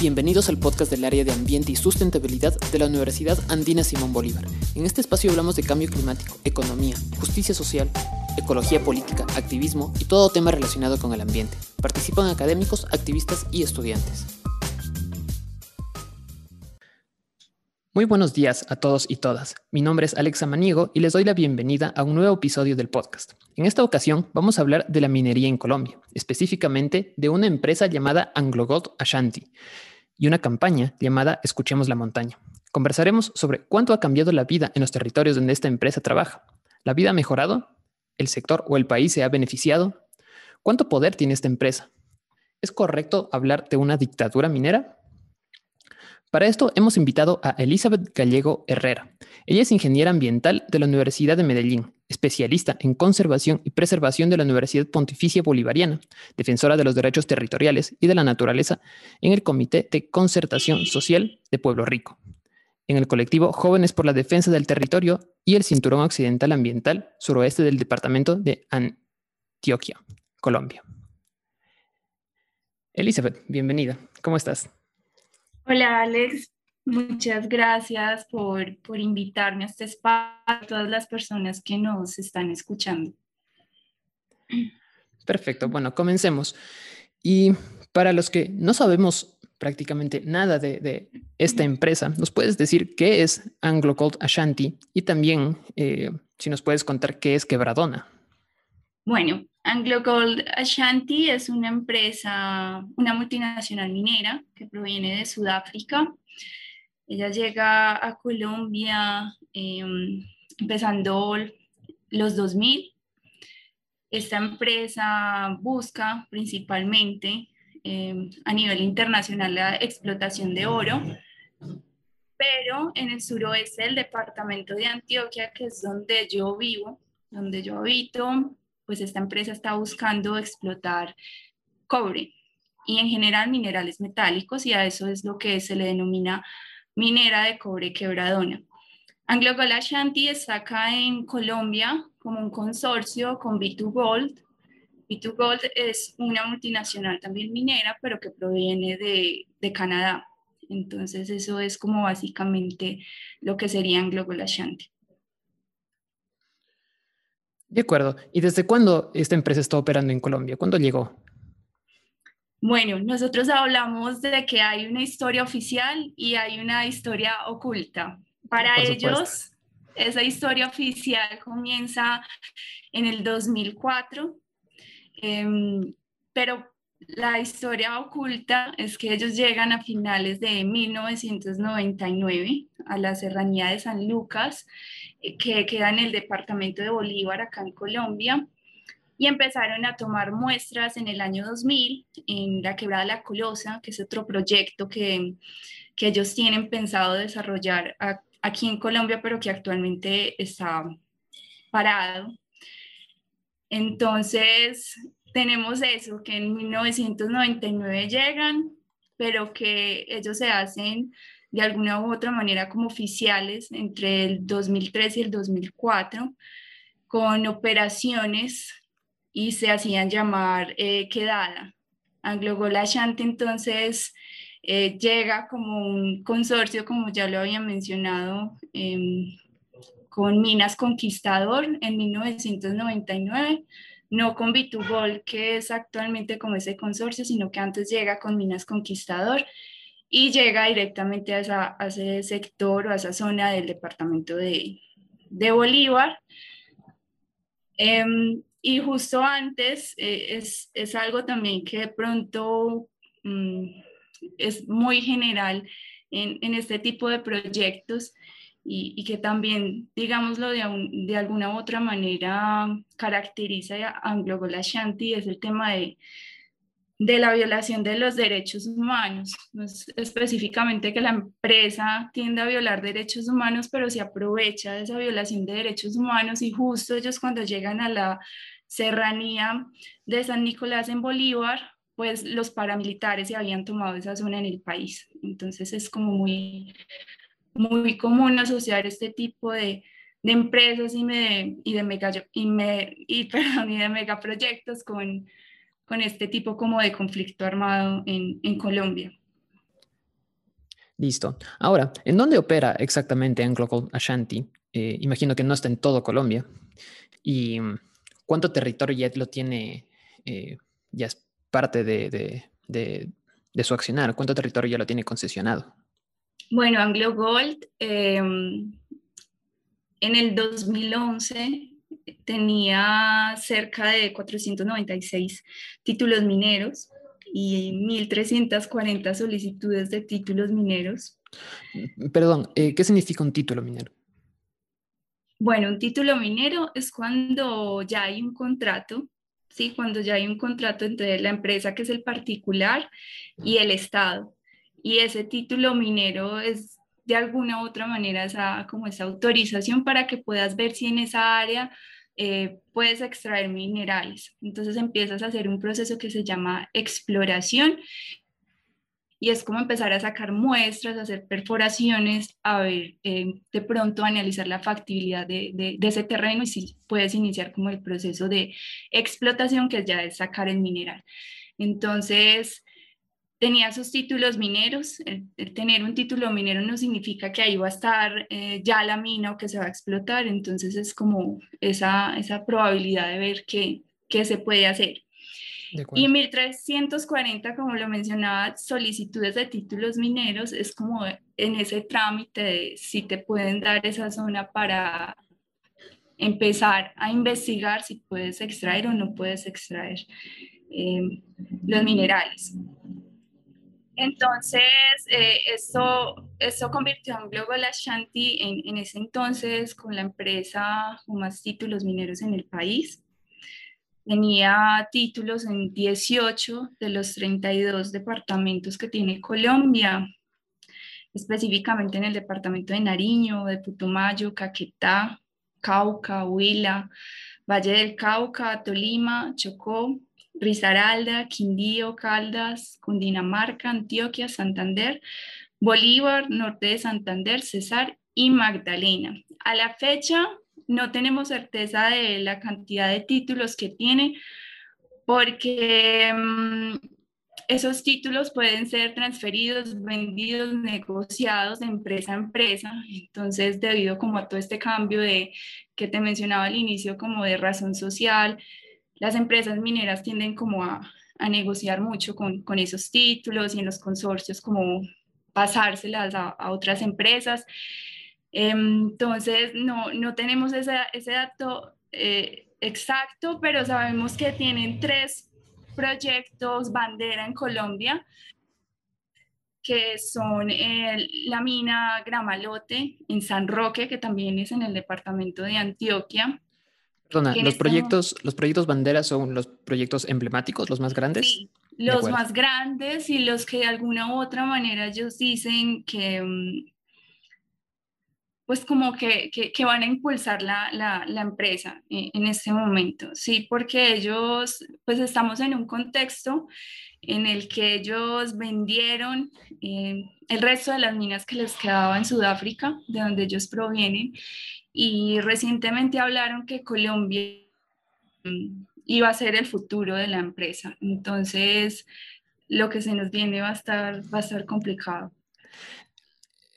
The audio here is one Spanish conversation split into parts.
Bienvenidos al podcast del área de ambiente y sustentabilidad de la Universidad Andina Simón Bolívar. En este espacio hablamos de cambio climático, economía, justicia social, ecología política, activismo y todo tema relacionado con el ambiente. Participan académicos, activistas y estudiantes. Muy buenos días a todos y todas. Mi nombre es Alexa Maniego y les doy la bienvenida a un nuevo episodio del podcast. En esta ocasión vamos a hablar de la minería en Colombia, específicamente de una empresa llamada AngloGold Ashanti y una campaña llamada Escuchemos la montaña. Conversaremos sobre cuánto ha cambiado la vida en los territorios donde esta empresa trabaja. ¿La vida ha mejorado? ¿El sector o el país se ha beneficiado? ¿Cuánto poder tiene esta empresa? ¿Es correcto hablar de una dictadura minera? Para esto hemos invitado a Elizabeth Gallego Herrera. Ella es ingeniera ambiental de la Universidad de Medellín, especialista en conservación y preservación de la Universidad Pontificia Bolivariana, defensora de los derechos territoriales y de la naturaleza en el Comité de Concertación Social de Pueblo Rico, en el colectivo Jóvenes por la Defensa del Territorio y el Cinturón Occidental Ambiental suroeste del departamento de Antioquia, Colombia. Elizabeth, bienvenida. ¿Cómo estás? Hola Alex, muchas gracias por, invitarme a este espacio, a todas las personas que nos están escuchando. Perfecto, bueno, comencemos. Y para los que no sabemos prácticamente nada de, esta empresa, ¿nos puedes decir qué es Anglo Gold Ashanti? Y también eh, si nos puedes contar qué es Quebradona. Bueno, Anglo Gold Ashanti es una empresa, una multinacional minera que proviene de Sudáfrica. Ella llega a Colombia em, empezando los 2000. Esta empresa busca principalmente em, a nivel internacional la explotación de oro, pero en el suroeste del departamento de Antioquia, que es donde yo vivo, donde yo habito, pues esta empresa está buscando explotar cobre y en general minerales metálicos y a eso es lo que se le denomina minera de cobre quebradona. Anglo Gold Ashanti está acá en Colombia como un consorcio con B2 Gold. B2 Gold es una multinacional también minera, pero que proviene de, de Canadá. Entonces eso es como básicamente lo que sería Anglo Gold Ashanti. De acuerdo. ¿Y desde cuándo esta empresa está operando en Colombia? ¿Cuándo llegó? Bueno, nosotros hablamos de que hay una historia oficial y hay una historia oculta. Para ellos, esa historia oficial comienza en el 2004, em, pero la historia oculta es que ellos llegan a finales de 1999 a la serranía de San Lucas, eh, que queda en el departamento de Bolívar, acá en Colombia, y empezaron a tomar muestras en el año 2000 en la Quebrada La Colosa, que es otro proyecto que, que ellos tienen pensado desarrollar aquí en Colombia, pero que actualmente está parado. Entonces, tenemos eso, que en 1999 llegan, pero que ellos se hacen de alguna u otra manera como oficiales entre el 2003 y el 2004, con operaciones y se hacían llamar eh, quedada. Anglo Gold Ashanti entonces eh, llega como un consorcio, como ya lo había mencionado, em, con Minas Conquistador en 1999 no con Bitugol, que es actualmente como ese consorcio, sino que antes llega con Minas Conquistador y llega directamente a, ese sector o a esa zona del departamento de, Bolívar. Em, y justo antes eh, es, algo también que de pronto mm, es muy general en, en, este tipo de proyectos y, que también, digámoslo de, de, alguna u otra manera, caracteriza a Anglo Ashanti, es el tema de, de la violación de los derechos humanos. específicamente que la empresa tiende a violar derechos humanos, pero se aprovecha de esa violación de derechos humanos y justo ellos cuando llegan a la serranía de San Nicolás en Bolívar, pues los paramilitares se habían tomado esa zona en el país. Entonces es como muy muy común asociar este tipo de, de empresas y, de, y, de mega, y, me, y, perdón, y de megaproyectos con, con este tipo como de conflicto armado en, en Colombia. Listo. Ahora, ¿en dónde opera exactamente Anglo Gold Ashanti? Eh, imagino que no está en todo Colombia. ¿Y mm, cuánto territorio ya lo tiene, eh, ya es parte de, su accionar? ¿Cuánto territorio ya lo tiene concesionado? Bueno, Anglo Gold em, en el 2011 tenía cerca de 496 títulos mineros y 1.340 solicitudes de títulos mineros. Perdón, eh, ¿qué significa un título minero? Bueno, un título minero es cuando ya hay un contrato, ¿sí? Cuando ya hay un contrato entre la empresa que es el particular y el Estado. Y ese título minero es de alguna u otra manera esa, como esa autorización para que puedas ver si en esa área eh, puedes extraer minerales. Entonces empiezas a hacer un proceso que se llama exploración y es como empezar a sacar muestras, a hacer perforaciones, a ver, eh, de pronto analizar la factibilidad de, de, ese terreno y si puedes iniciar como el proceso de explotación, que ya es sacar el mineral. Entonces, tenía sus títulos mineros. El, tener un título minero no significa que ahí va a estar eh, ya la mina o que se va a explotar, entonces es como esa, esa probabilidad de ver qué, qué se puede hacer. Y 1340, como lo mencionaba, solicitudes de títulos mineros es como en ese trámite de si te pueden dar esa zona para empezar a investigar si puedes extraer o no puedes extraer eh, los minerales. Entonces, eh, eso, eso convirtió a Global Ashanti en, en, ese entonces con la empresa con más títulos mineros en el país. Tenía títulos en 18 de los 32 departamentos que tiene Colombia, específicamente en el departamento de Nariño, de Putumayo, Caquetá, Cauca, Huila, Valle del Cauca, Tolima, Chocó, Risaralda, Quindío, Caldas, Cundinamarca, Antioquia, Santander, Bolívar, Norte de Santander, Cesar y Magdalena. A la fecha no tenemos certeza de la cantidad de títulos que tiene porque mm, esos títulos pueden ser transferidos, vendidos, negociados de empresa a empresa. Entonces, debido como a todo este cambio de que te mencionaba al inicio como de razón social, las empresas mineras tienden como a, negociar mucho con, esos títulos y en los consorcios como pasárselas a, otras empresas. Em, entonces, no, no tenemos ese dato eh, exacto, pero sabemos que tienen tres proyectos bandera en Colombia, que son la mina Gramalote en San Roque, que también es en el departamento de Antioquia, los este proyectos, los proyectos banderas son los proyectos emblemáticos, los más grandes. Sí, los más grandes y los que de alguna u otra manera ellos dicen que, mm, pues como que, que, van a impulsar la, la, la empresa en, en, este momento, sí, porque ellos, pues estamos en un contexto en el que ellos vendieron eh, el resto de las minas que les quedaba en Sudáfrica, de donde ellos provienen, y recientemente hablaron que Colombia iba a ser el futuro de la empresa. Entonces, lo que se nos viene va a estar, va a estar complicado.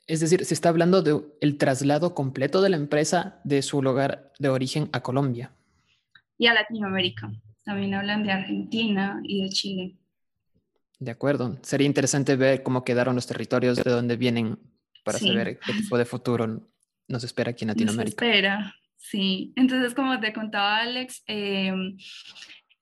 Es decir, se está hablando del el traslado completo de la empresa de su lugar de origen a Colombia. Y a Latinoamérica. También hablan de Argentina y de Chile. De acuerdo. Sería interesante ver cómo quedaron los territorios de donde vienen para saber qué tipo de futuro nos espera aquí en Latinoamérica. Nos espera, sí. Entonces, como te contaba Alex, eh,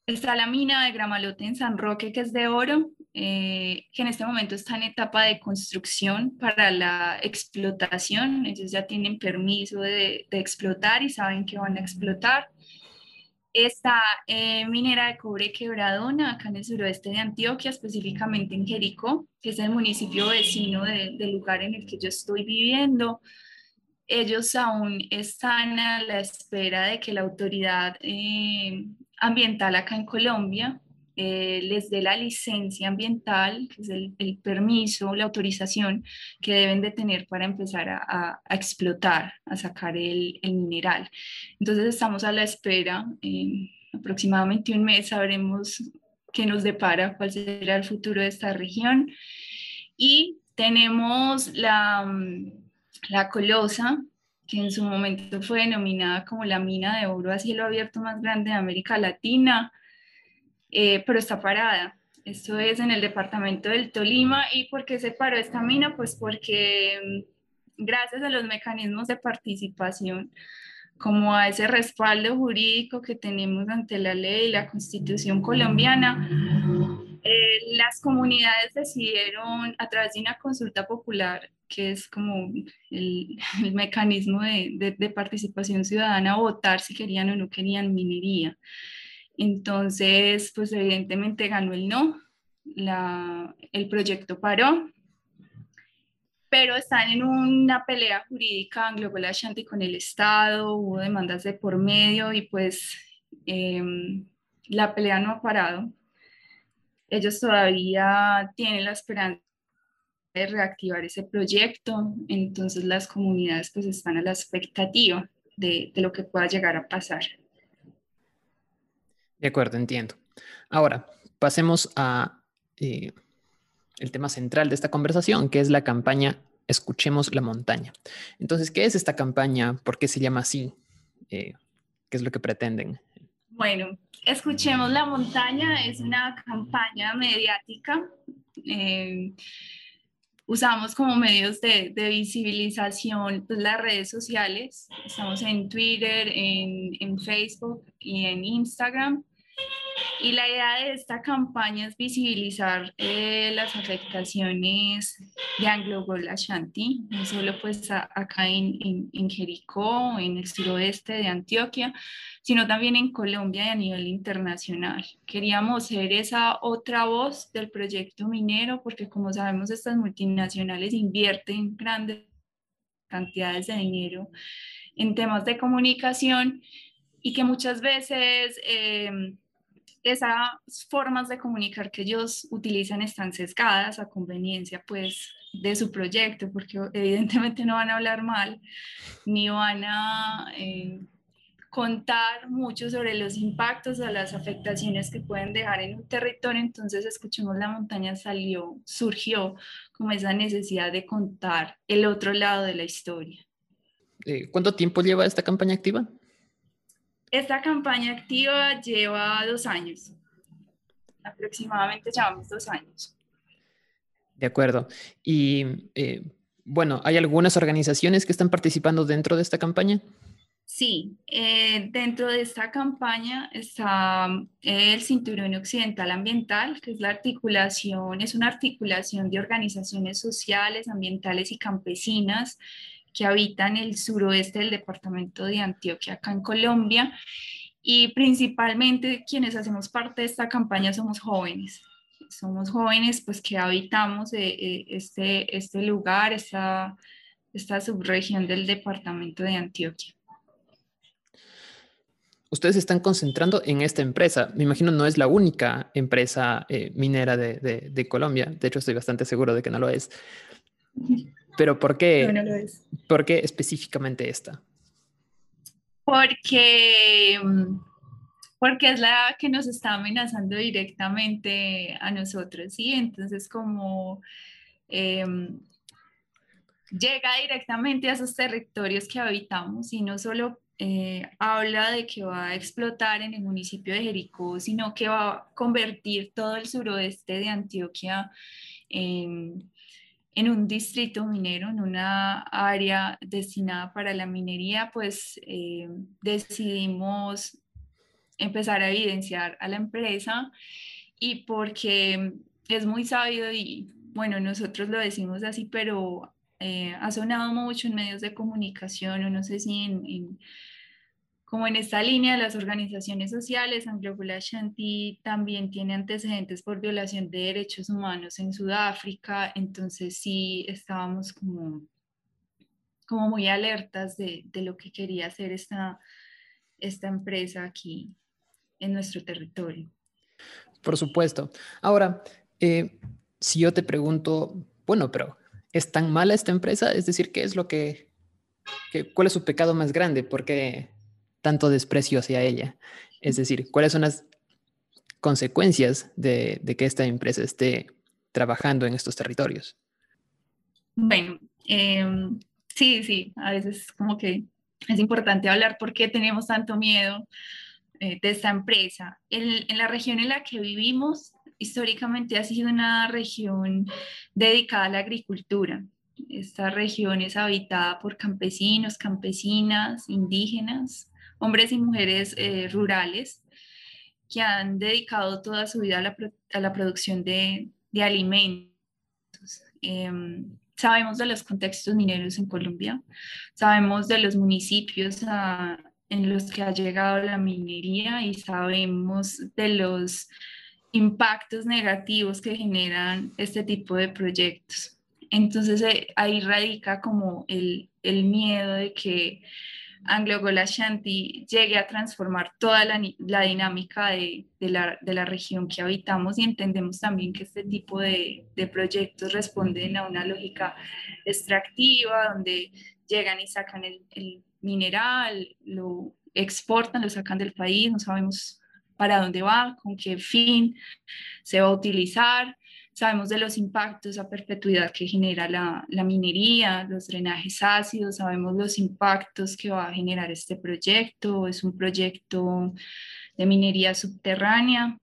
está la mina de Gramalote en San Roque, que es de oro, eh, que en este momento está en etapa de construcción para la explotación. Ellos ya tienen permiso de, explotar y saben que van a explotar. Está eh, minera de cobre quebradona, acá en el suroeste de Antioquia, específicamente en Jericó, que es el municipio vecino del lugar en el que yo estoy viviendo ellos aún están a la espera de que la autoridad eh, ambiental acá en Colombia eh, les dé la licencia ambiental, que es el, permiso, la autorización que deben de tener para empezar a, explotar, a sacar el, mineral. Entonces estamos a la espera, en aproximadamente un mes sabremos qué nos depara, cuál será el futuro de esta región. Y tenemos la, mm, la Colosa, que en su momento fue denominada como la mina de oro a cielo abierto más grande de América Latina, eh, pero está parada. Esto es en el departamento del Tolima. ¿Y por qué se paró esta mina? Pues porque mm, gracias a los mecanismos de participación, como a ese respaldo jurídico que tenemos ante la ley y la constitución colombiana, eh, las comunidades decidieron a través de una consulta popular, que es como el, mecanismo de, de, participación ciudadana, votar si querían o no querían minería. Entonces, pues evidentemente ganó el no, la, el proyecto paró, pero están en una pelea jurídica anglo Ashanti con el Estado, hubo demandas de por medio y pues em, la pelea no ha parado. Ellos todavía tienen la esperanza de reactivar ese proyecto, entonces las comunidades pues están a la expectativa de, de lo que pueda llegar a pasar. De acuerdo, entiendo. Ahora, pasemos a eh, el tema central de esta conversación, que es la campaña Escuchemos la montaña. Entonces, ¿qué es esta campaña? ¿Por qué se llama así? Eh, ¿Qué es lo que pretenden? Bueno, Escuchemos la montaña es una campaña mediática. Eh, usamos como medios de, visibilización pues, las redes sociales. Estamos en Twitter, en, en Facebook y en Instagram. Y la idea de esta campaña es visibilizar eh, las afectaciones de Anglo Gold Ashanti, no solo pues acá en, en, en, Jericó, en el suroeste de Antioquia, sino también en Colombia y a nivel internacional. Queríamos ser esa otra voz del proyecto minero, porque como sabemos estas multinacionales invierten grandes cantidades de dinero en temas de comunicación y que muchas veces... Eh, esas formas de comunicar que ellos utilizan están sesgadas a conveniencia pues de su proyecto, porque evidentemente no van a hablar mal, ni van a eh, contar mucho sobre los impactos o las afectaciones que pueden dejar en un territorio. Entonces, escuchemos la montaña salió, surgió como esa necesidad de contar el otro lado de la historia. Eh, ¿Cuánto tiempo lleva esta campaña activa? Esta campaña activa lleva dos años, aproximadamente llevamos dos años. De acuerdo. Y eh, bueno, ¿hay algunas organizaciones que están participando dentro de esta campaña? Sí, eh, dentro de esta campaña está eh, el Cinturón Occidental Ambiental, que es la articulación, es una articulación de organizaciones sociales, ambientales y campesinas que habitan el suroeste del departamento de Antioquia, acá en Colombia. Y principalmente quienes hacemos parte de esta campaña somos jóvenes. Somos jóvenes pues que habitamos eh, eh, este, este lugar, esta, esta subregión del departamento de Antioquia. Ustedes están concentrando en esta empresa. Me imagino no es la única empresa eh, minera de, de, de, Colombia. De hecho, estoy bastante seguro de que no lo es. Pero ¿por qué? ¿Por qué específicamente esta? Porque, mm, porque es la que nos está amenazando directamente a nosotros, ¿sí? Entonces, como em, llega directamente a esos territorios que habitamos y no solo eh, habla de que va a explotar en el municipio de Jericó, sino que va a convertir todo el suroeste de Antioquia en en un distrito minero, en una área destinada para la minería, pues eh, decidimos empezar a evidenciar a la empresa y porque es muy sabido y bueno, nosotros lo decimos así, pero eh, ha sonado mucho en medios de comunicación o no sé si en como en esta línea, las organizaciones sociales, Anglogola Shanti también tiene antecedentes por violación de derechos humanos en Sudáfrica, entonces sí estábamos como, como muy alertas de, de lo que quería hacer esta, esta empresa aquí en nuestro territorio. Por supuesto. Ahora, eh, si yo te pregunto, bueno, pero ¿es tan mala esta empresa? Es decir, ¿qué es lo que, que cuál es su pecado más grande? Porque tanto desprecio hacia ella? Es decir, ¿cuáles son las consecuencias de, que esta empresa esté trabajando en estos territorios? Bueno, em, sí, sí, a veces como que es importante hablar por qué tenemos tanto miedo eh, de esta empresa. en la región en la que vivimos, históricamente ha sido una región dedicada a la agricultura. Esta región es habitada por campesinos, campesinas, indígenas, hombres y mujeres eh, rurales que han dedicado toda su vida a la, producción de, alimentos. Em, sabemos de los contextos mineros en Colombia, sabemos de los municipios ah, en los que ha llegado la minería y sabemos de los impactos negativos que generan este tipo de proyectos. Entonces eh, ahí radica como el, el miedo de que Anglo Shanti llegue a transformar toda la, dinámica de, la, región que habitamos y entendemos también que este tipo de, proyectos responden a una lógica extractiva donde llegan y sacan el mineral, lo exportan, lo sacan del país, no sabemos para dónde va, con qué fin se va a utilizar. Sabemos de los impactos a perpetuidad que genera la, minería, los drenajes ácidos, sabemos los impactos que va a generar este proyecto. Es un proyecto de minería subterránea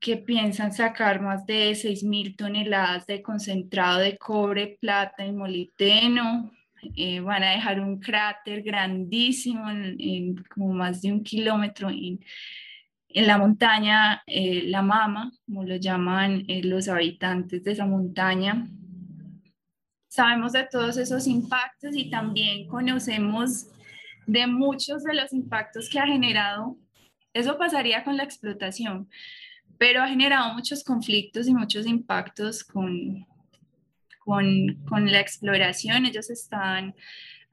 que piensan sacar más de 6.000 toneladas de concentrado de cobre, plata y molibdeno. Eh, van a dejar un cráter grandísimo, en, como más de un kilómetro, en la montaña, eh, la mama, como lo llaman eh, los habitantes de esa montaña. Sabemos de todos esos impactos y también conocemos de muchos de los impactos que ha generado. Eso pasaría con la explotación, pero ha generado muchos conflictos y muchos impactos con, con, con la exploración. Ellos están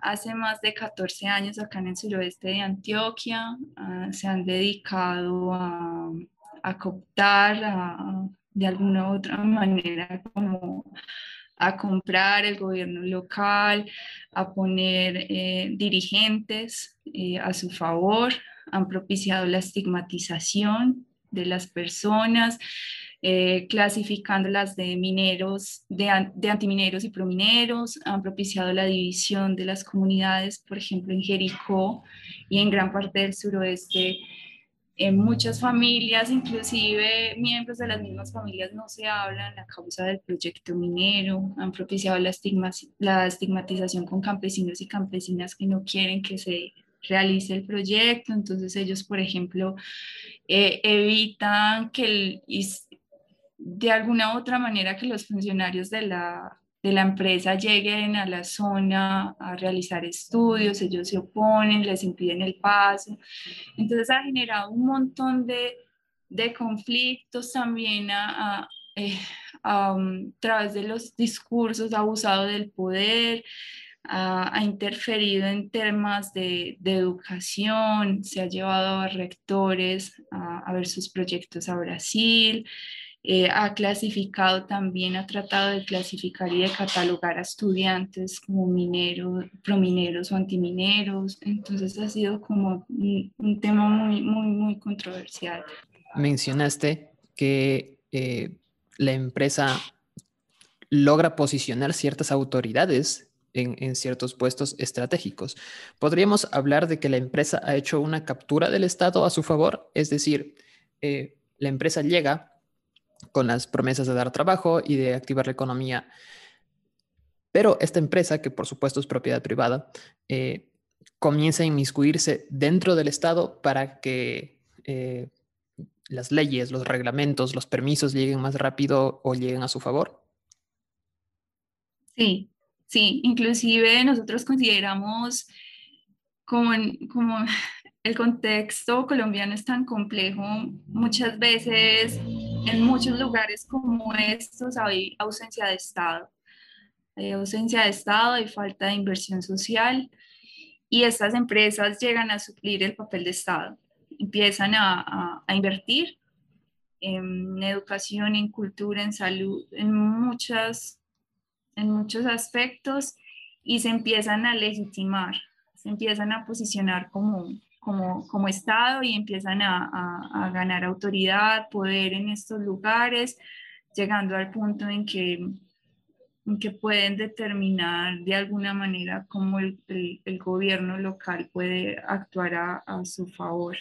hace más de 14 años acá en el suroeste de Antioquia. Ah, se han dedicado a, a cooptar de alguna u otra manera como a comprar el gobierno local, a poner eh, dirigentes eh, a su favor, han propiciado la estigmatización de las personas, eh, clasificándolas de mineros, de, antimineros y promineros, han propiciado la división de las comunidades, por ejemplo, en Jericó y en gran parte del suroeste. En muchas familias, inclusive miembros de las mismas familias, no se hablan a causa del proyecto minero, han propiciado la, la estigmatización con campesinos y campesinas que no quieren que se realice el proyecto. Entonces ellos, por ejemplo, eh, evitan que el, de alguna u otra manera que los funcionarios de la, de la empresa lleguen a la zona a realizar estudios, ellos se oponen, les impiden el paso. Entonces ha generado un montón de, de conflictos también a, a, eh, um, través de los discursos, ha abusado del poder, ha, interferido en temas de, de, educación, se ha llevado a rectores a, a ver sus proyectos a Brasil. Eh, ha clasificado también, ha tratado de clasificar y de catalogar a estudiantes como mineros, promineros o antimineros. Entonces ha sido como un, tema muy, muy, muy controversial. Mencionaste que eh, la empresa logra posicionar ciertas autoridades en, en, ciertos puestos estratégicos. ¿Podríamos hablar de que la empresa ha hecho una captura del Estado a su favor? Es decir, eh, la empresa llega con las promesas de dar trabajo y de activar la economía. Pero esta empresa, que por supuesto es propiedad privada, eh, comienza a inmiscuirse dentro del Estado para que eh, las leyes, los reglamentos, los permisos lleguen más rápido o lleguen a su favor. Sí, sí, inclusive nosotros consideramos como, como el contexto colombiano es tan complejo, muchas veces en muchos lugares como estos hay ausencia de Estado. Hay ausencia de Estado, y falta de inversión social y estas empresas llegan a suplir el papel de Estado. Empiezan a, invertir en educación, en cultura, en salud, en, muchas, en muchos aspectos y se empiezan a legitimar, se empiezan a posicionar como, como, como Estado y empiezan a, a, ganar autoridad, poder en estos lugares, llegando al punto en que que pueden determinar de alguna manera cómo el, gobierno local puede actuar a, su favor.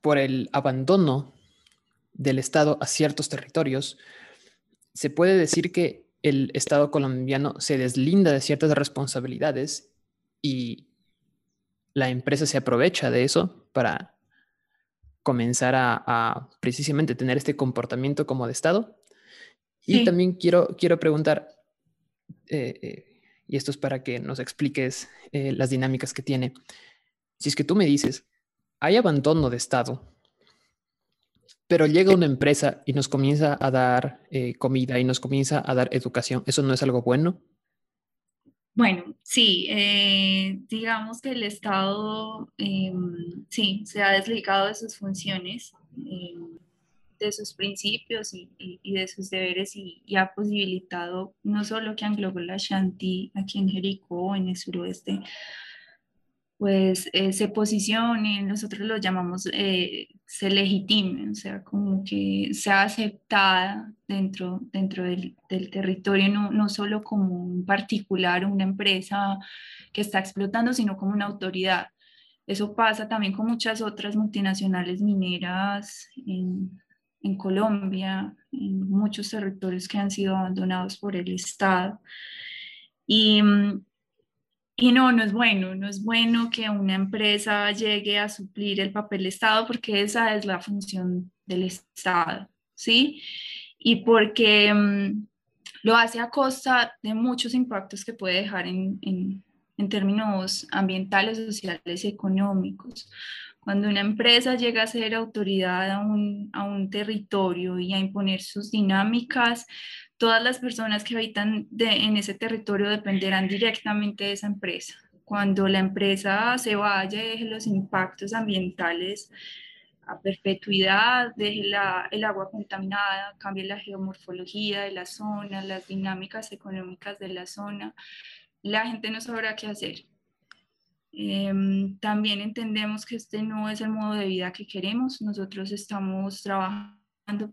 Por el abandono del Estado a ciertos territorios, se puede decir que el Estado colombiano se deslinda de ciertas responsabilidades y la empresa se aprovecha de eso para comenzar a, precisamente tener este comportamiento como de Estado. Y también quiero, quiero preguntar, eh, eh, y esto es para que nos expliques eh, las dinámicas que tiene. Si es que tú me dices, hay abandono de Estado, pero llega una empresa y nos comienza a dar comida y nos comienza a dar educación, ¿eso no es algo bueno? Bueno, sí, digamos que el Estado em, sí se ha desligado de sus funciones. Em, de sus principios y, de sus deberes y, ha posibilitado no solo que Anglo Ashanti aquí en Jericó, en el suroeste, pues eh, se posicione, nosotros lo llamamos, eh, se legitime, o sea, como que sea aceptada dentro, dentro del, del territorio, no, no, solo como un particular, una empresa que está explotando, sino como una autoridad. Eso pasa también con muchas otras multinacionales mineras en, en Colombia, en muchos territorios que han sido abandonados por el Estado. Y, y no, no es bueno, no es bueno que una empresa llegue a suplir el papel de Estado porque esa es la función del Estado, ¿sí? Y porque mm, lo hace a costa de muchos impactos que puede dejar en, en, en términos ambientales, sociales y económicos. Cuando una empresa llega a ser autoridad a un, a un territorio y a imponer sus dinámicas, todas las personas que habitan en ese territorio dependerán directamente de esa empresa. Cuando la empresa se vaya, deje los impactos ambientales a perpetuidad, deje la, el agua contaminada, cambie la geomorfología de la zona, las dinámicas económicas de la zona, la gente no sabrá qué hacer. Em, también entendemos que este no es el modo de vida que queremos. Nosotros estamos trabajando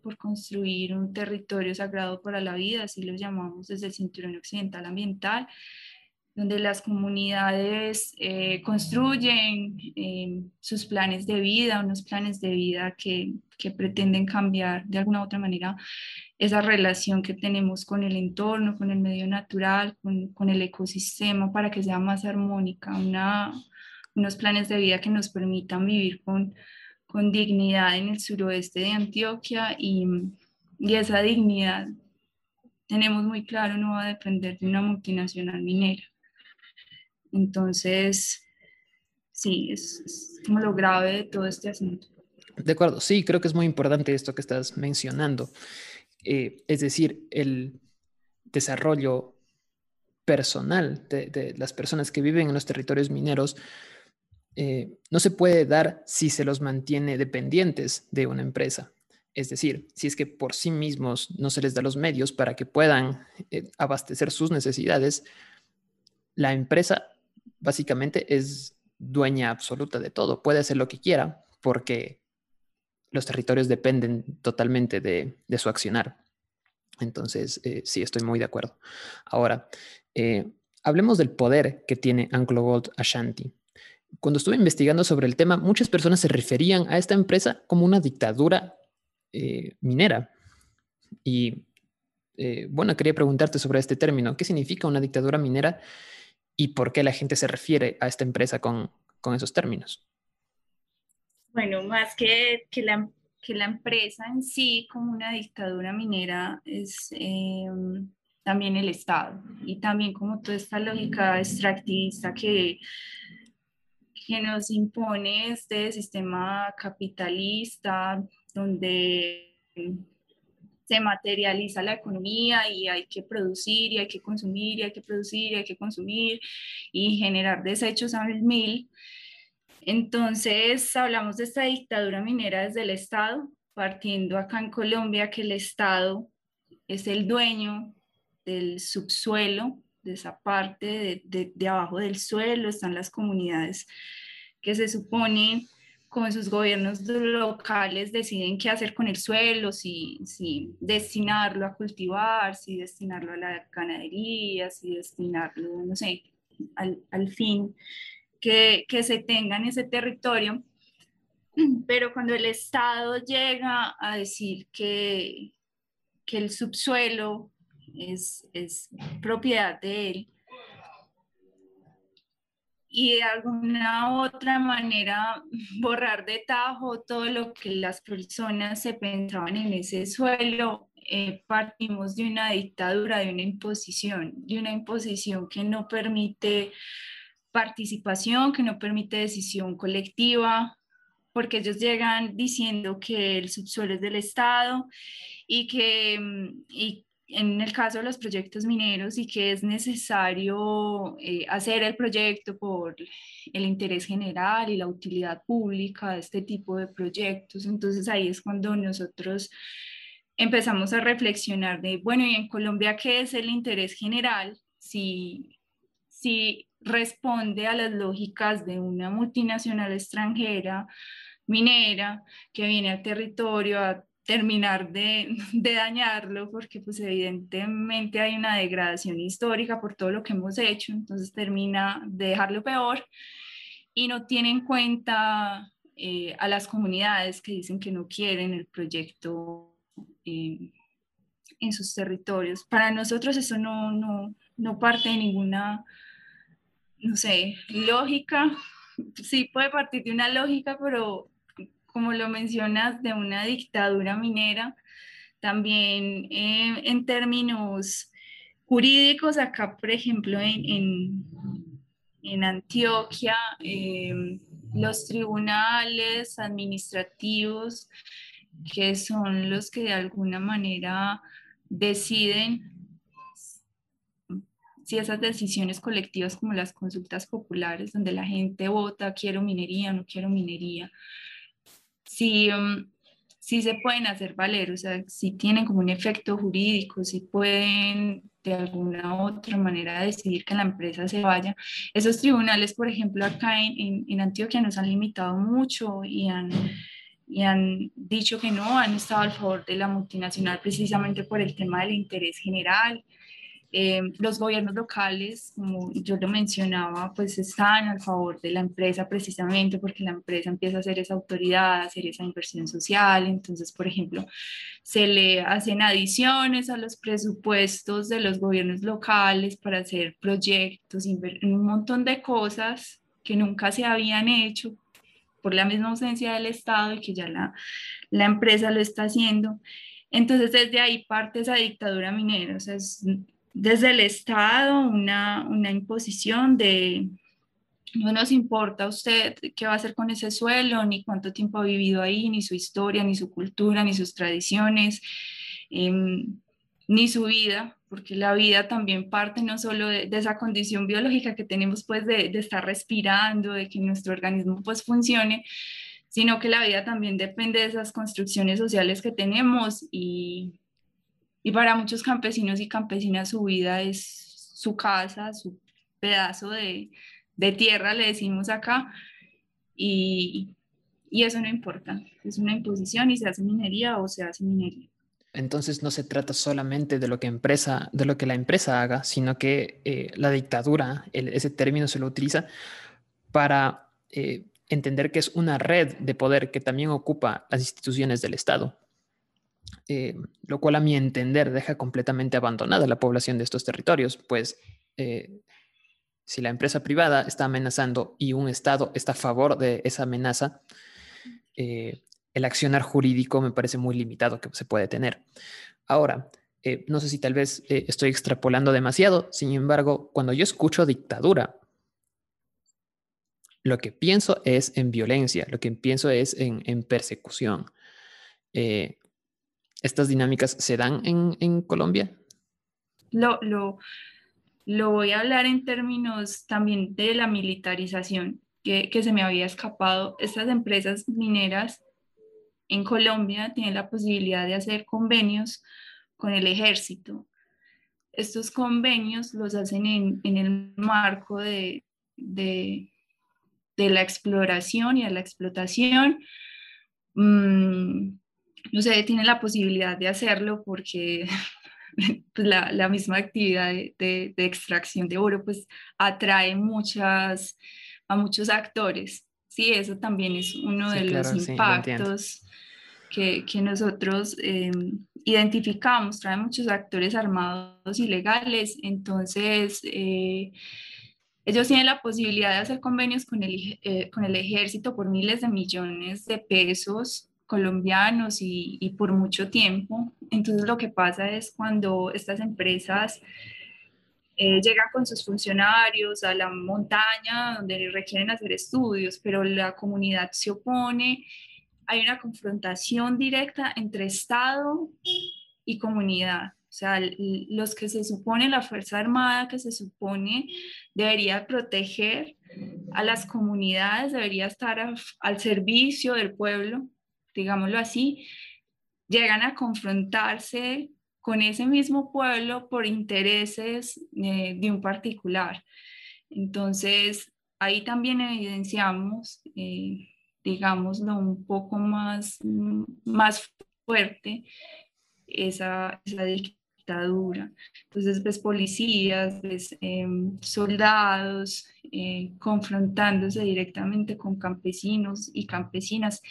por construir un territorio sagrado para la vida, así lo llamamos desde el Cinturón Occidental Ambiental, donde las comunidades eh, construyen em, sus planes de vida, unos planes de vida que, que pretenden cambiar de alguna u otra manera esa relación que tenemos con el entorno, con el medio natural, con, con el ecosistema, para que sea más armónica, una, unos planes de vida que nos permitan vivir con, con dignidad en el suroeste de Antioquia y, y esa dignidad tenemos muy claro no va a depender de una multinacional minera. Entonces, sí, es, es como lo grave de todo este asunto. De acuerdo, sí, creo que es muy importante esto que estás mencionando. Eh, es decir, el desarrollo personal de, las personas que viven en los territorios mineros eh, no se puede dar si se los mantiene dependientes de una empresa. Es decir, si es que por sí mismos no se les da los medios para que puedan eh, abastecer sus necesidades, la empresa básicamente es dueña absoluta de todo, puede hacer lo que quiera porque los territorios dependen totalmente de, su accionar. Entonces, eh, sí, estoy muy de acuerdo. Ahora, hablemos del poder que tiene Anglo Gold Ashanti. Cuando estuve investigando sobre el tema, muchas personas se referían a esta empresa como una dictadura eh, minera. Y bueno, quería preguntarte sobre este término. ¿Qué significa una dictadura minera y por qué la gente se refiere a esta empresa con esos términos? Bueno, más que, que, la, que la empresa en sí como una dictadura minera es em, también el Estado y también como toda esta lógica extractivista que, que nos impone este sistema capitalista donde se materializa la economía y hay que producir y hay que consumir y hay que producir y hay que consumir y generar desechos al mil. Entonces, hablamos de esta dictadura minera desde el Estado, partiendo acá en Colombia que el Estado es el dueño del subsuelo, de esa parte de, abajo del suelo, están las comunidades que se supone con sus gobiernos locales deciden qué hacer con el suelo, si, si destinarlo a cultivar, si destinarlo a la ganadería, si destinarlo, no sé, al, al fin que, que se tenga en ese territorio. Pero cuando el Estado llega a decir que, que el subsuelo es, es propiedad de él, y de alguna otra manera borrar de tajo todo lo que las personas se pensaban en ese suelo, eh, partimos de una dictadura, de una imposición, de una imposición que no permite participación, que no permite decisión colectiva, porque ellos llegan diciendo que el subsuelo es del Estado y que, mm, y en el caso de los proyectos mineros y que es necesario eh, hacer el proyecto por el interés general y la utilidad pública de este tipo de proyectos. Entonces ahí es cuando nosotros empezamos a reflexionar de, bueno, ¿y en Colombia qué es el interés general? Si, si responde a las lógicas de una multinacional extranjera minera que viene al territorio a terminar de, de, dañarlo porque pues evidentemente hay una degradación histórica por todo lo que hemos hecho, entonces termina de dejarlo peor y no tiene en cuenta eh, a las comunidades que dicen que no quieren el proyecto eh, en sus territorios. Para nosotros eso no, no, no parte de ninguna, no sé, lógica. Sí puede partir de una lógica, pero como lo mencionas, de una dictadura minera, también eh, en términos jurídicos, acá, por ejemplo, en, en, Antioquia, eh, los tribunales administrativos, que son los que de alguna manera deciden si esas decisiones colectivas como las consultas populares, donde la gente vota, quiero minería, no quiero minería, si, mm, si se pueden hacer valer, o sea, si tienen como un efecto jurídico, si pueden de alguna otra manera decidir que la empresa se vaya. Esos tribunales, por ejemplo, acá en, en, Antioquia nos han limitado mucho y han, y han dicho que no, han estado a favor de la multinacional precisamente por el tema del interés general eh, los gobiernos locales, como yo lo mencionaba, pues están a favor de la empresa precisamente porque la empresa empieza a hacer esa autoridad, a hacer esa inversión social. Entonces, por ejemplo, se le hacen adiciones a los presupuestos de los gobiernos locales para hacer proyectos, un montón de cosas que nunca se habían hecho por la misma ausencia del Estado y que ya la, la empresa lo está haciendo. Entonces, desde ahí parte esa dictadura minera. O sea, es, desde el Estado una, una imposición de no nos importa a usted qué va a hacer con ese suelo, ni cuánto tiempo ha vivido ahí, ni su historia, ni su cultura, ni sus tradiciones, em, ni su vida, porque la vida también parte no solo de, esa condición biológica que tenemos pues de, de, estar respirando, de que nuestro organismo pues funcione, sino que la vida también depende de esas construcciones sociales que tenemos y, y para muchos campesinos y campesinas su vida es su casa, su pedazo de, de tierra, le decimos acá, y, y eso no importa, es una imposición y se hace minería o se hace minería. Entonces no se trata solamente de lo que, empresa, de lo que la empresa haga, sino que eh, la dictadura, ese término se lo utiliza para eh, entender que es una red de poder que también ocupa las instituciones del Estado. Eh, lo cual a mi entender deja completamente abandonada la población de estos territorios, pues eh, si la empresa privada está amenazando y un Estado está a favor de esa amenaza, eh, el accionar jurídico me parece muy limitado que se puede tener. Ahora, no sé si tal vez estoy extrapolando demasiado, sin embargo, cuando yo escucho dictadura, lo que pienso es en violencia, lo que pienso es en, en persecución. Eh, ¿Estas dinámicas se dan en, Colombia? Lo, lo, lo, voy a hablar en términos también de la militarización que, que se me había escapado. Estas empresas mineras en Colombia tienen la posibilidad de hacer convenios con el ejército. Estos convenios los hacen en, en el marco de, de, de la exploración y de la explotación. Mm, no sé, tiene la posibilidad de hacerlo porque pues, la, misma actividad de, extracción de oro pues atrae muchas, a muchos actores. Sí, eso también es uno de los impactos que, nosotros eh, identificamos, trae muchos actores armados ilegales, entonces eh, ellos tienen la posibilidad de hacer convenios con el, eh, con el ejército por miles de millones de pesos colombianos y, por mucho tiempo. Entonces lo que pasa es cuando estas empresas llegan con sus funcionarios a la montaña donde requieren hacer estudios, pero la comunidad se opone hay una confrontación directa entre Estado y comunidad. O sea, los que se supone, la Fuerza Armada que se supone debería proteger a las comunidades, debería estar al servicio del pueblo, digámoslo así, llegan a confrontarse con ese mismo pueblo por intereses eh, de un particular. Entonces, ahí también evidenciamos eh, digámoslo, un poco más, más fuerte esa, esa dictadura. Entonces ves policías, ves em, soldados eh, confrontándose directamente con campesinos y campesinas.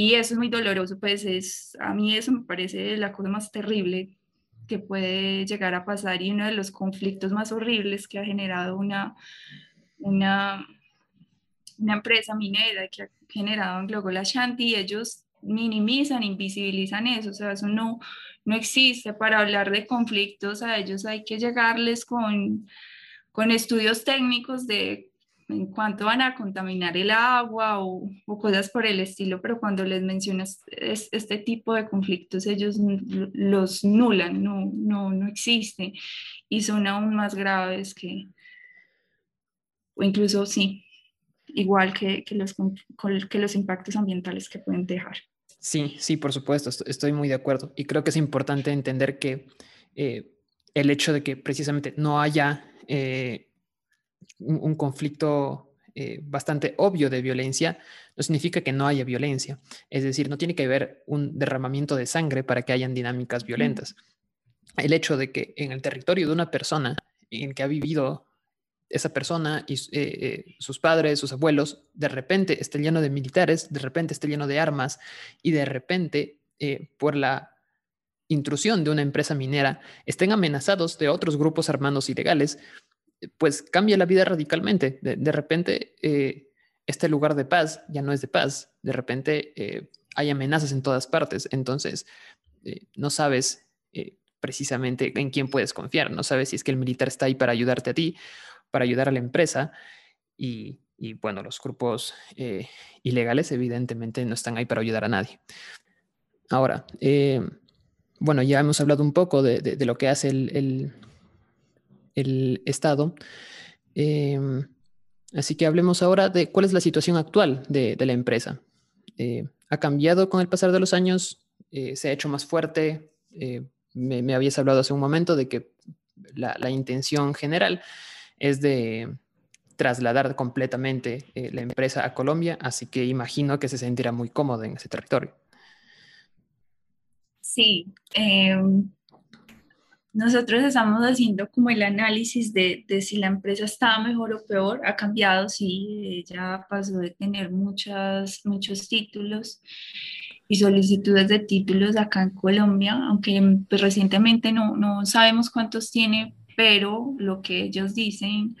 Y eso es muy doloroso, pues es, a mí eso me parece la cosa más terrible que puede llegar a pasar y uno de los conflictos más horribles que ha generado una, una, una empresa minera que ha generado en Global Ashanti y ellos minimizan, invisibilizan eso, o sea, eso no, no existe. Para hablar de conflictos a ellos hay que llegarles con, con estudios técnicos de en cuánto van a contaminar el agua o, o, cosas por el estilo, pero cuando les mencionas este tipo de conflictos, ellos los nulan, no, no, no existen y son aún más graves que, o incluso sí, igual que, que, los, que los impactos ambientales que pueden dejar. Sí, sí, por supuesto, estoy muy de acuerdo. Y creo que es importante entender que eh, el hecho de que precisamente no haya eh, un, conflicto eh, bastante obvio de violencia no significa que no haya violencia. Es decir, no tiene que haber un derramamiento de sangre para que hayan dinámicas violentas. El hecho de que en el territorio de una persona en que ha vivido esa persona y eh, eh, sus padres, sus abuelos, de repente esté lleno de militares, de repente esté lleno de armas y de repente eh, por la intrusión de una empresa minera estén amenazados de otros grupos armados ilegales, pues cambia la vida radicalmente. De, repente este lugar de paz ya no es de paz, de repente hay amenazas en todas partes, entonces no sabes precisamente en quién puedes confiar, no sabes si es que el militar está ahí para ayudarte a ti para ayudar a la empresa y, bueno, los grupos eh, ilegales evidentemente no están ahí para ayudar a nadie. Ahora, eh, bueno, ya hemos hablado un poco de, lo que hace el, Estado. Em, así que hablemos ahora de cuál es la situación actual de, la empresa. Eh, ¿Ha cambiado con el pasar de los años? ¿Se ha hecho más fuerte? Me, habías hablado hace un momento de que la, intención general es de trasladar completamente eh, la empresa a Colombia, así que imagino que se sentirá muy cómodo en ese territorio. Sí, em, nosotros estamos haciendo como el análisis de, si la empresa está mejor o peor, ha cambiado, sí, ella pasó de tener muchas, muchos títulos y solicitudes de títulos acá en Colombia, aunque pues, recientemente no, no sabemos cuántos tiene pero lo que ellos dicen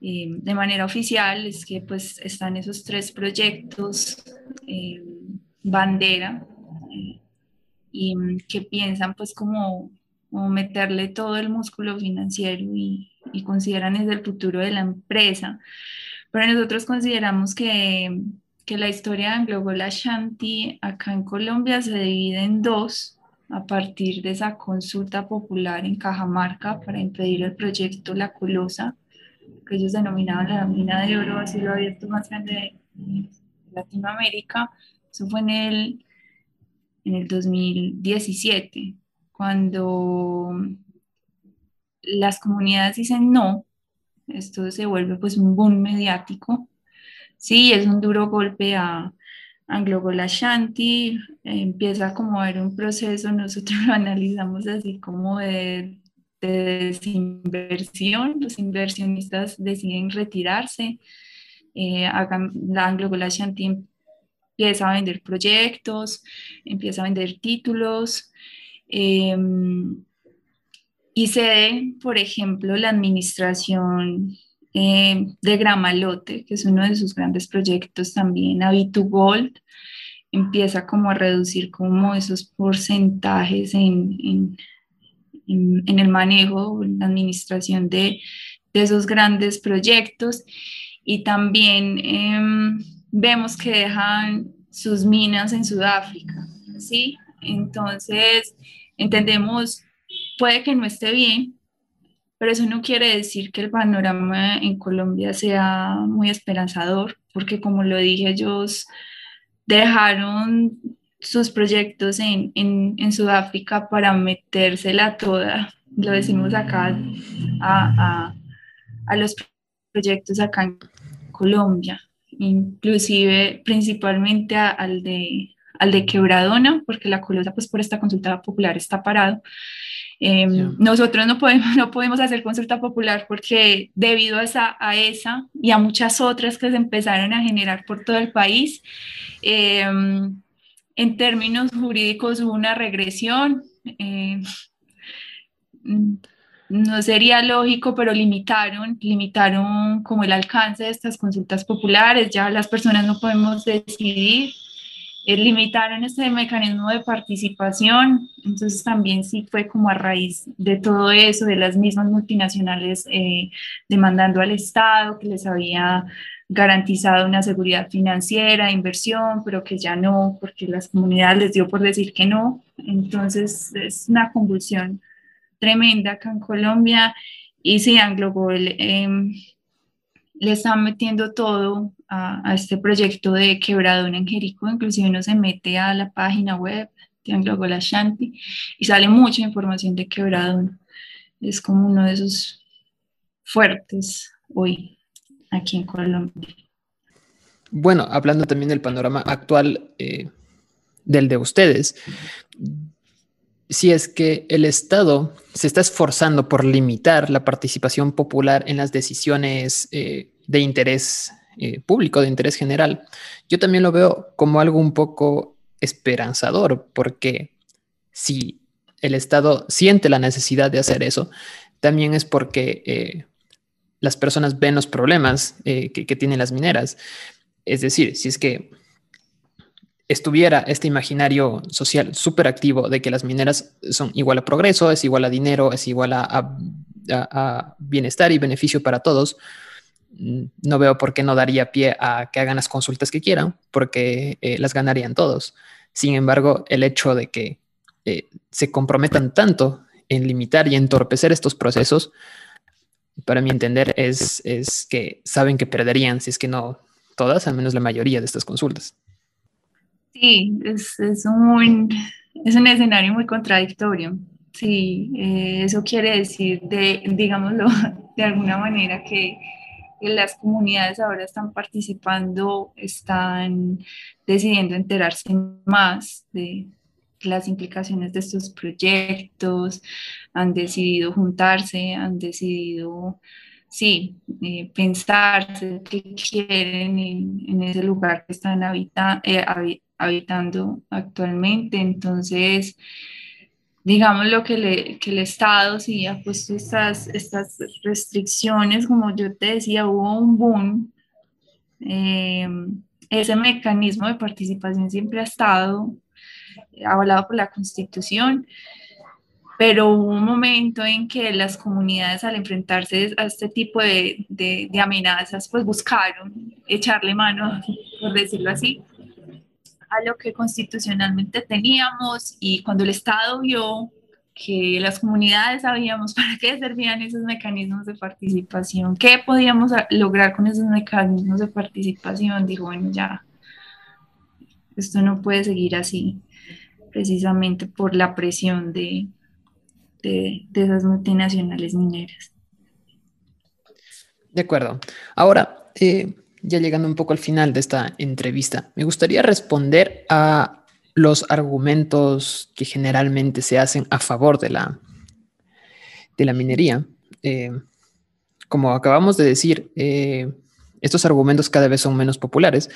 eh, de manera oficial es que pues están esos tres proyectos eh, bandera eh, y que piensan pues como, meterle todo el músculo financiero y, y consideran es el futuro de la empresa. Pero nosotros consideramos que, que la historia de Global Ashanti acá en Colombia se divide en dos a partir de esa consulta popular en Cajamarca para impedir el proyecto La Colosa, que ellos denominaban la mina de oro a cielo abierto más grande de Latinoamérica. Eso fue en el, en el 2017, cuando las comunidades dicen no, esto se vuelve pues un boom mediático, sí, es un duro golpe a Anglo Gold Ashanti, empieza como a haber un proceso, nosotros lo analizamos así como de, desinversión, los inversionistas deciden retirarse, eh, la Anglo Gold Ashanti empieza a vender proyectos, empieza a vender títulos. Em, y cede, por ejemplo, la administración eh, de Gramalote, que es uno de sus grandes proyectos también, a B2Gold, empieza como a reducir como esos porcentajes en, en, en, el manejo, en la administración de, de, esos grandes proyectos. Y también em, vemos que dejan sus minas en Sudáfrica, ¿sí? Entonces, entendemos, puede que no esté bien, pero eso no quiere decir que el panorama en Colombia sea muy esperanzador, porque como lo dije, ellos dejaron sus proyectos en, en, Sudáfrica para metérsela toda, lo decimos acá, a, a, a los proyectos acá en Colombia, inclusive principalmente al, de, al de Quebradona, porque la Colosa pues por esta consulta popular está parado, Em, nosotros no podemos, no podemos hacer consulta popular porque debido a esa, a esa y a muchas otras que se empezaron a generar por todo el país, em, en términos jurídicos hubo una regresión. Eh, no sería lógico, pero limitaron, limitaron como el alcance de estas consultas populares, ya las personas no podemos decidir limitaron ese mecanismo de participación, entonces también sí fue como a raíz de todo eso, de las mismas multinacionales eh, demandando al Estado que les había garantizado una seguridad financiera, inversión, pero que ya no, porque las comunidades les dio por decir que no. Entonces es una convulsión tremenda acá en Colombia y sí, Anglo eh, le están metiendo todo a, este proyecto de Quebradón en Jericó, inclusive uno se mete a la página web de Anglo Shanti y sale mucha información de Quebradón. Es como uno de esos fuertes hoy aquí en Colombia. Bueno, hablando también del panorama actual eh, del de ustedes, si es que el Estado se está esforzando por limitar la participación popular en las decisiones eh, de interés eh, público, de interés general, yo también lo veo como algo un poco esperanzador, porque si el Estado siente la necesidad de hacer eso, también es porque eh, las personas ven los problemas que, que tienen las mineras. Es decir, si es que estuviera este imaginario social súper activo de que las mineras son igual a progreso, es igual a dinero, es igual a, bienestar y beneficio para todos, mm, no veo por qué no daría pie a que hagan las consultas que quieran, porque eh, las ganarían todos. Sin embargo, el hecho de que eh, se comprometan tanto en limitar y entorpecer estos procesos, para mi entender, es, es que saben que perderían, si es que no todas, al menos la mayoría de estas consultas. Sí, es, es, un, es un escenario muy contradictorio. Sí, eh, eso quiere decir, de, digámoslo de alguna manera, que las comunidades ahora están participando, están decidiendo enterarse más de las implicaciones de estos proyectos, han decidido juntarse, han decidido, sí, eh, pensarse qué quieren en, ese lugar que están habitando. Eh, habitando actualmente. Entonces, digamos lo que, le, que el Estado sí ha puesto estas, estas restricciones, como yo te decía, hubo un boom. Eh, ese mecanismo de participación siempre ha estado avalado por la Constitución, pero hubo un momento en que las comunidades al enfrentarse a este tipo de, de, de amenazas, pues buscaron echarle mano, por decirlo así, a lo que constitucionalmente teníamos y cuando el Estado vio que las comunidades sabíamos para qué servían esos mecanismos de participación, qué podíamos lograr con esos mecanismos de participación, dijo, bueno, ya, esto no puede seguir así, precisamente por la presión de, de, de esas multinacionales mineras. De acuerdo. Ahora, eh, ya llegando un poco al final de esta entrevista, me gustaría responder a los argumentos que generalmente se hacen a favor de la, de la minería. Eh, como acabamos de decir, eh, estos argumentos cada vez son menos populares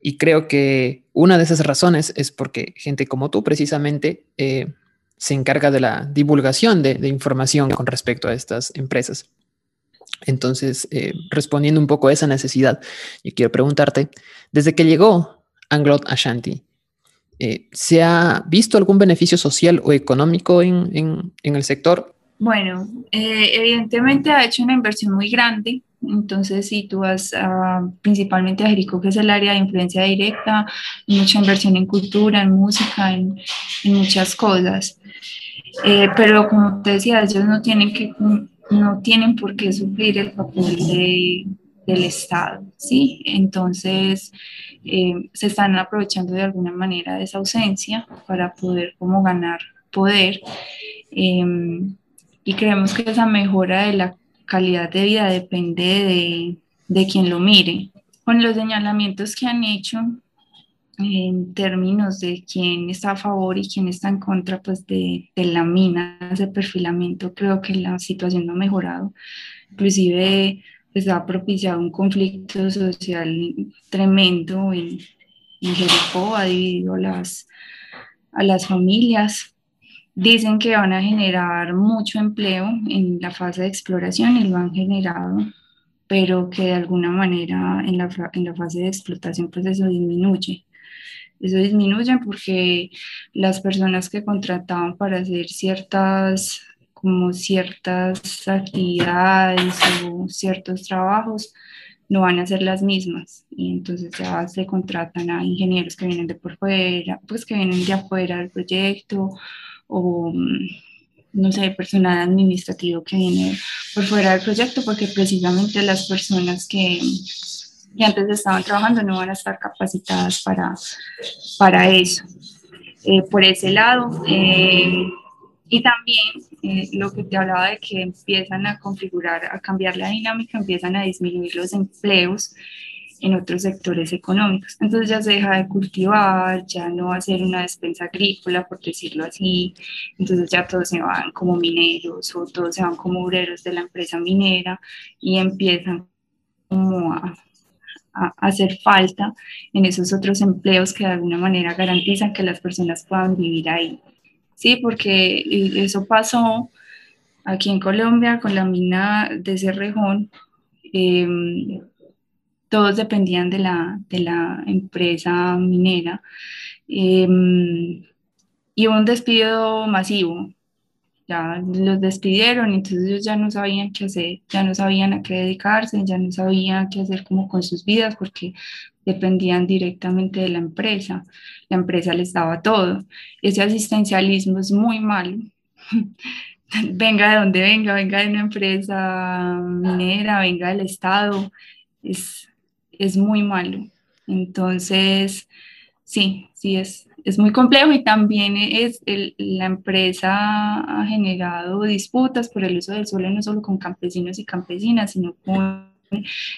y creo que una de esas razones es porque gente como tú precisamente eh, se encarga de la divulgación de, información con respecto a estas empresas. Entonces, respondiendo un poco a esa necesidad, yo quiero preguntarte, desde que llegó Anglot Ashanti, ¿se ha visto algún beneficio social o económico en el sector bueno, eh, evidentemente ha hecho una inversión muy grande. Entonces, si tú vas principalmente a Jerico, que es el área de influencia directa, mucha inversión en cultura, en música, en, muchas cosas. Eh, pero como te decía, ellos no tienen, que, no tienen por qué suplir el papel del Estado, ¿sí? Entonces, eh, se están aprovechando de alguna manera de esa ausencia para poder como ganar poder. Em, y creemos que esa mejora de la calidad de vida depende de, de quien lo mire. Con los señalamientos que han hecho en términos de quién está a favor y quién está en contra pues de, de la mina, ese perfilamiento, creo que la situación no ha mejorado. Inclusive pues, ha propiciado un conflicto social tremendo en, en Jericó, ha dividido las, a las familias. Dicen que van a generar mucho empleo en la fase de exploración y lo han generado, pero que de alguna manera en la, en la fase de explotación pues eso disminuye. Eso disminuye porque las personas que contrataban para hacer ciertas como ciertas actividades o ciertos trabajos no van a ser las mismas. Y entonces ya se contratan a ingenieros que vienen de por fuera, pues que vienen de afuera del proyecto o mm, no sé, personal administrativo que viene por fuera del proyecto, porque precisamente las personas que, que antes estaban trabajando no van a estar capacitadas para, para eso. Eh, por ese lado, eh, y también eh, lo que te hablaba de que empiezan a configurar, a cambiar la dinámica, empiezan a disminuir los empleos en otros sectores económicos. Entonces ya se deja de cultivar, ya no va a ser una despensa agrícola, por decirlo así. Entonces ya todos se van como mineros o todos se van como obreros de la empresa minera y empiezan como a, a hacer falta en esos otros empleos que de alguna manera garantizan que las personas puedan vivir ahí. Sí, porque eso pasó aquí en Colombia con la mina de Cerrejón. Eh, todos dependían de la, de la empresa minera. Em, y un despido masivo. Ya los despidieron, entonces ellos ya no sabían qué hacer, ya no sabían a qué dedicarse, ya no sabían qué hacer como con sus vidas porque dependían directamente de la empresa. La empresa les daba todo. Ese asistencialismo es muy malo. venga de donde venga, venga de una empresa minera, venga del Estado, es, es muy malo. Entonces, sí, sí, es, es muy complejo y también es la empresa ha generado disputas por el uso del suelo no solo con campesinos y campesinas, sino con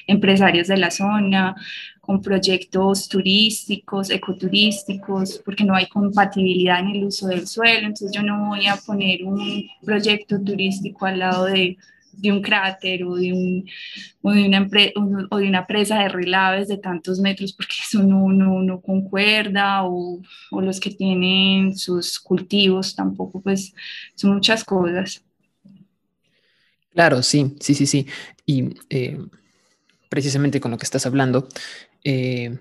empresarios de la zona, con proyectos turísticos, ecoturísticos, porque no hay compatibilidad en el uso del suelo. Entonces yo no voy a poner un proyecto turístico al lado de de un cráter o de, un, o de, una, o de una presa de relaves de tantos metros porque eso no, no, no concuerda o, o, los que tienen sus cultivos tampoco, pues son muchas cosas. Claro, sí, sí, sí, sí. Y eh, precisamente con lo que estás hablando, eh,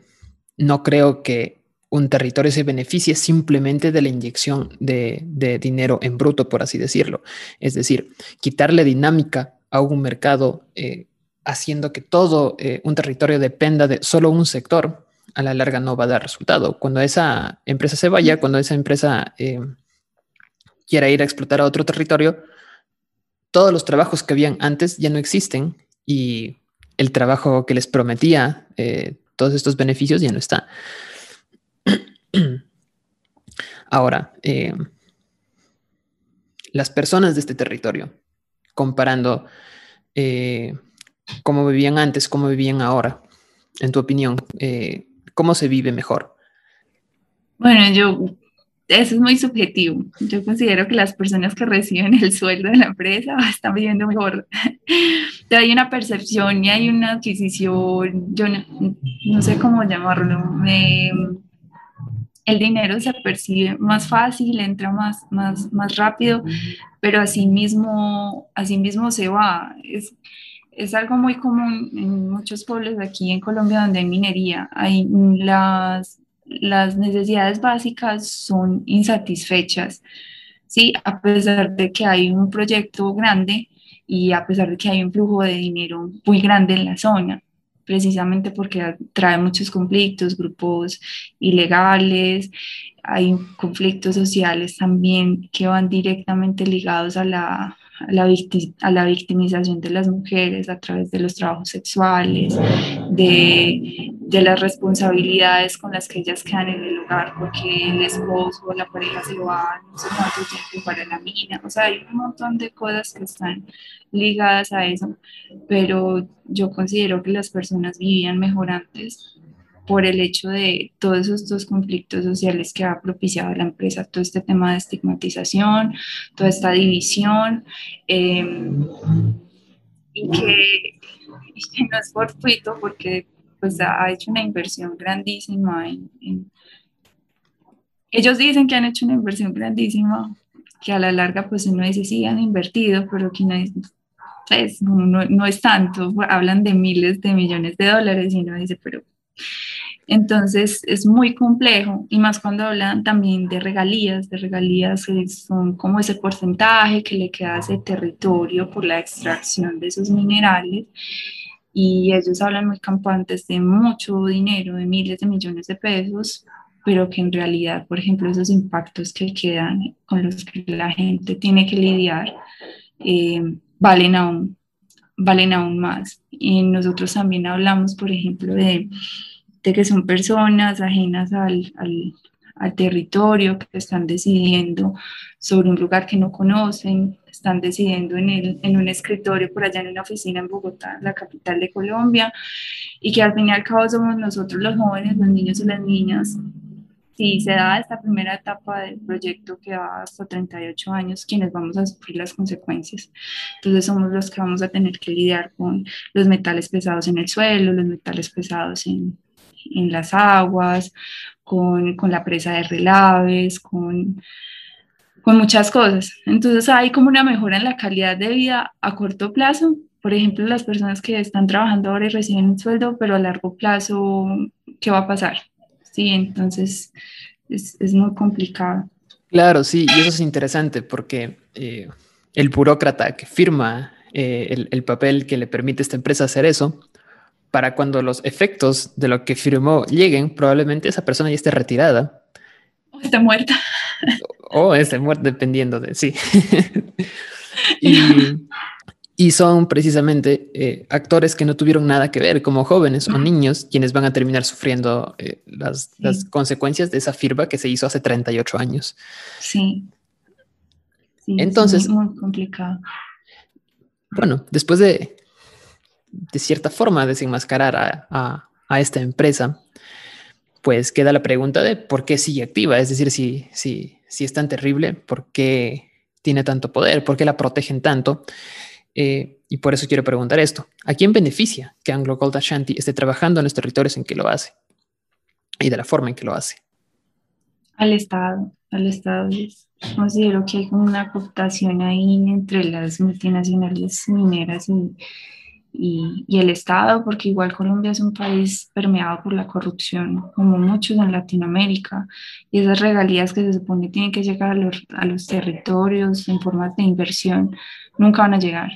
no creo que un territorio se beneficie simplemente de la inyección de, dinero en bruto, por así decirlo. Es decir, quitarle dinámica a un mercado eh, haciendo que todo eh, un territorio dependa de solo un sector, a la larga no va a dar resultado. Cuando esa empresa se vaya, cuando esa empresa eh, quiera ir a explotar a otro territorio, todos los trabajos que habían antes ya no existen y el trabajo que les prometía todos estos beneficios ya no está. Ahora, eh, las personas de este territorio, comparando eh, cómo vivían antes, cómo vivían ahora, en tu opinión? ¿Cómo se vive mejor? Bueno, yo, eso es muy subjetivo. Yo considero que las personas que reciben el sueldo de la empresa están viviendo mejor. hay una percepción y hay una adquisición, yo no, sé cómo llamarlo, el dinero se percibe más fácil, entra más, más, más rápido, pero así mismo, así mismo se va. Es, es algo muy común en muchos pueblos aquí en Colombia donde hay minería. Hay las, las necesidades básicas son insatisfechas, ¿sí? A pesar de que hay un proyecto grande y a pesar de que hay un flujo de dinero muy grande en la zona, precisamente porque trae muchos conflictos, grupos ilegales, hay conflictos sociales también que van directamente ligados a la, a la, a la victimización de las mujeres a través de los trabajos sexuales, de, de, las responsabilidades con las que ellas quedan en el hogar porque el esposo o la pareja se va no sé cuánto tiempo para la mina. O sea, hay un montón de cosas que están ligadas a eso, pero yo considero que las personas vivían mejor antes por el hecho de todos estos conflictos sociales que ha propiciado la empresa, todo este tema de estigmatización, toda esta división, em, y, que, no es fortuito porque pues ha hecho una inversión grandísima en, ellos dicen que han hecho una inversión grandísima, que a la larga pues uno dice sí han invertido, pero que no es, pues, no, no es tanto, hablan de miles de millones de dólares y uno dice pero entonces es muy complejo y más cuando hablan también de regalías, de regalías que son como ese porcentaje que le queda a ese territorio por la extracción de esos minerales y ellos hablan muy campantes de mucho dinero, de miles de millones de pesos, pero que en realidad, por ejemplo, esos impactos que quedan con los que la gente tiene que lidiar eh, valen aún valen aún más. Y nosotros también hablamos, por ejemplo, de de que son personas ajenas al, al, al territorio, que están decidiendo sobre un lugar que no conocen, están decidiendo en, el, en un escritorio por allá en una oficina en Bogotá, la capital de Colombia, y que al fin y al cabo somos nosotros los jóvenes, los niños y las niñas, si se da esta primera etapa del proyecto que va hasta 38 años, quienes vamos a sufrir las consecuencias. Entonces somos los que vamos a tener que lidiar con los metales pesados en el suelo, los metales pesados en, en las aguas, con, con la presa de relaves, con, con muchas cosas. Entonces hay como una mejora en la calidad de vida a corto plazo. Por ejemplo, las personas que están trabajando ahora y reciben un sueldo, pero a largo plazo, ¿qué va a pasar? Sí, entonces es, es muy complicado. Claro, sí, y eso es interesante porque eh, el burócrata que firma eh, el, el, papel que le permite a esta empresa hacer eso, para cuando los efectos de lo que firmó lleguen, probablemente esa persona ya esté retirada. O esté muerta. O esté muerta, dependiendo de sí. y, son precisamente eh, actores que no tuvieron nada que ver, como jóvenes o niños, quienes van a terminar sufriendo eh, las, las, consecuencias de esa firma que se hizo hace 38 años. Sí. sí Entonces, es muy complicado. Bueno, después de de cierta forma desenmascarar a, esta empresa, pues queda la pregunta de por qué sigue activa. Es decir, si, si, si es tan terrible, ¿por qué tiene tanto poder? ¿Por qué la protegen tanto? Eh, y por eso quiero preguntar esto. ¿A quién beneficia que Anglo Gold Ashanti esté trabajando en los territorios en que lo hace? Y de la forma en que lo hace. Al Estado, al Estado. Considero que hay una cooptación ahí entre las multinacionales mineras y, y, el Estado, porque igual Colombia es un país permeado por la corrupción, como muchos en Latinoamérica, y esas regalías que se supone tienen que llegar a los, a los territorios en formas de inversión, nunca van a llegar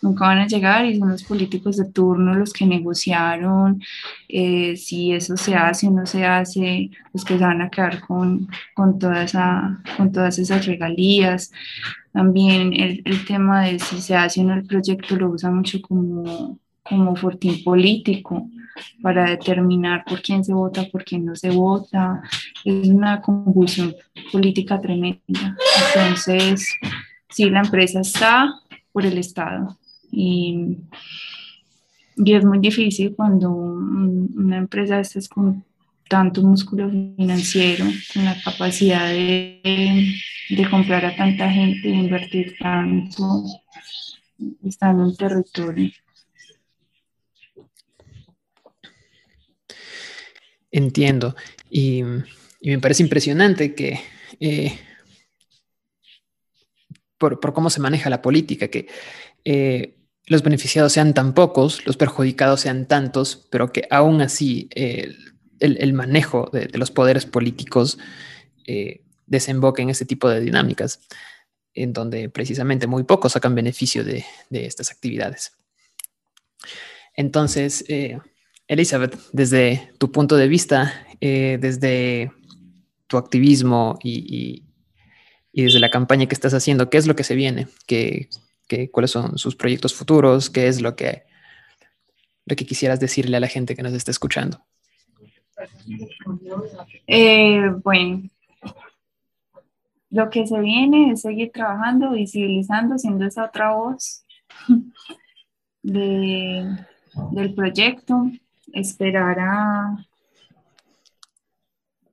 nunca van a llegar y son los políticos de turno los que negociaron eh, si eso se hace o no se hace, los que se van a quedar con, con, toda esa, con todas esas regalías. También el, el, tema de si se hace o no el proyecto lo usa mucho como, como fortín político para determinar por quién se vota, por quién no se vota. Es una convulsión política tremenda. Entonces, si la empresa está por el Estado, y, Y es muy difícil cuando una empresa es con tanto músculo financiero, con la capacidad de, de comprar a tanta gente, de invertir tanto, está en territorio. Entiendo. Y, me parece impresionante que eh, por, cómo se maneja la política, que eh, los beneficiados sean tan pocos, los perjudicados sean tantos, pero que aún así eh, el, manejo de, los poderes políticos desemboque en ese tipo de dinámicas, en donde precisamente muy pocos sacan beneficio de, estas actividades. Entonces, Elizabeth, desde tu punto de vista, desde tu activismo y, desde la campaña que estás haciendo, ¿qué es lo que se viene? ¿Qué, cuáles son sus proyectos futuros? ¿Qué es lo que, lo que quisieras decirle a la gente que nos está escuchando? Eh, bueno, lo que se viene es seguir trabajando, visibilizando, siendo esa otra voz del proyecto, esperar a,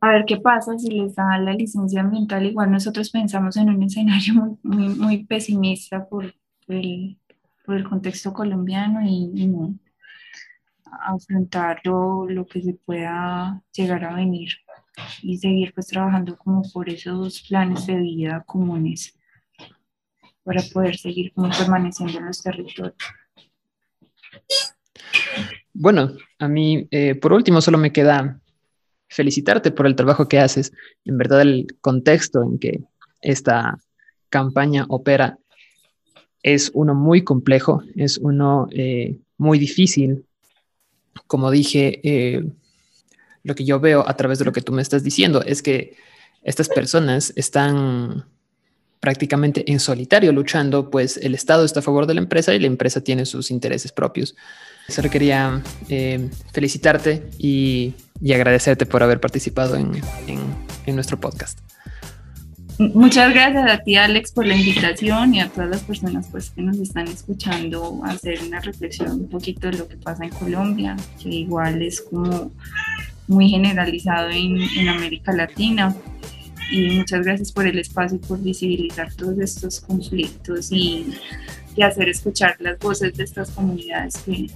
a ver qué pasa si les da la licencia ambiental. Igual nosotros pensamos en un escenario muy, muy, pesimista por por el, contexto colombiano y, no afrontar lo, que se pueda llegar a venir y seguir pues trabajando como por esos planes de vida comunes para poder seguir como permaneciendo en los territorios. Bueno, a mí eh, por último solo me queda felicitarte por el trabajo que haces. En verdad, el contexto en que esta campaña opera es uno muy complejo, es uno eh, muy difícil. Como dije, eh, lo que yo veo a través de lo que tú me estás diciendo es que estas personas están prácticamente en solitario luchando, pues el Estado está a favor de la empresa y la empresa tiene sus intereses propios. Solo quería eh, felicitarte y, agradecerte por haber participado en, nuestro podcast. Muchas gracias a ti, Alex, por la invitación y a todas las personas pues, que nos están escuchando hacer una reflexión un poquito de lo que pasa en Colombia, que igual es como muy generalizado en, América Latina. Y muchas gracias por el espacio y por visibilizar todos estos conflictos y, y hacer escuchar las voces de estas comunidades que,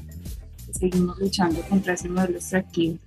seguimos luchando contra ese modelo extractivo.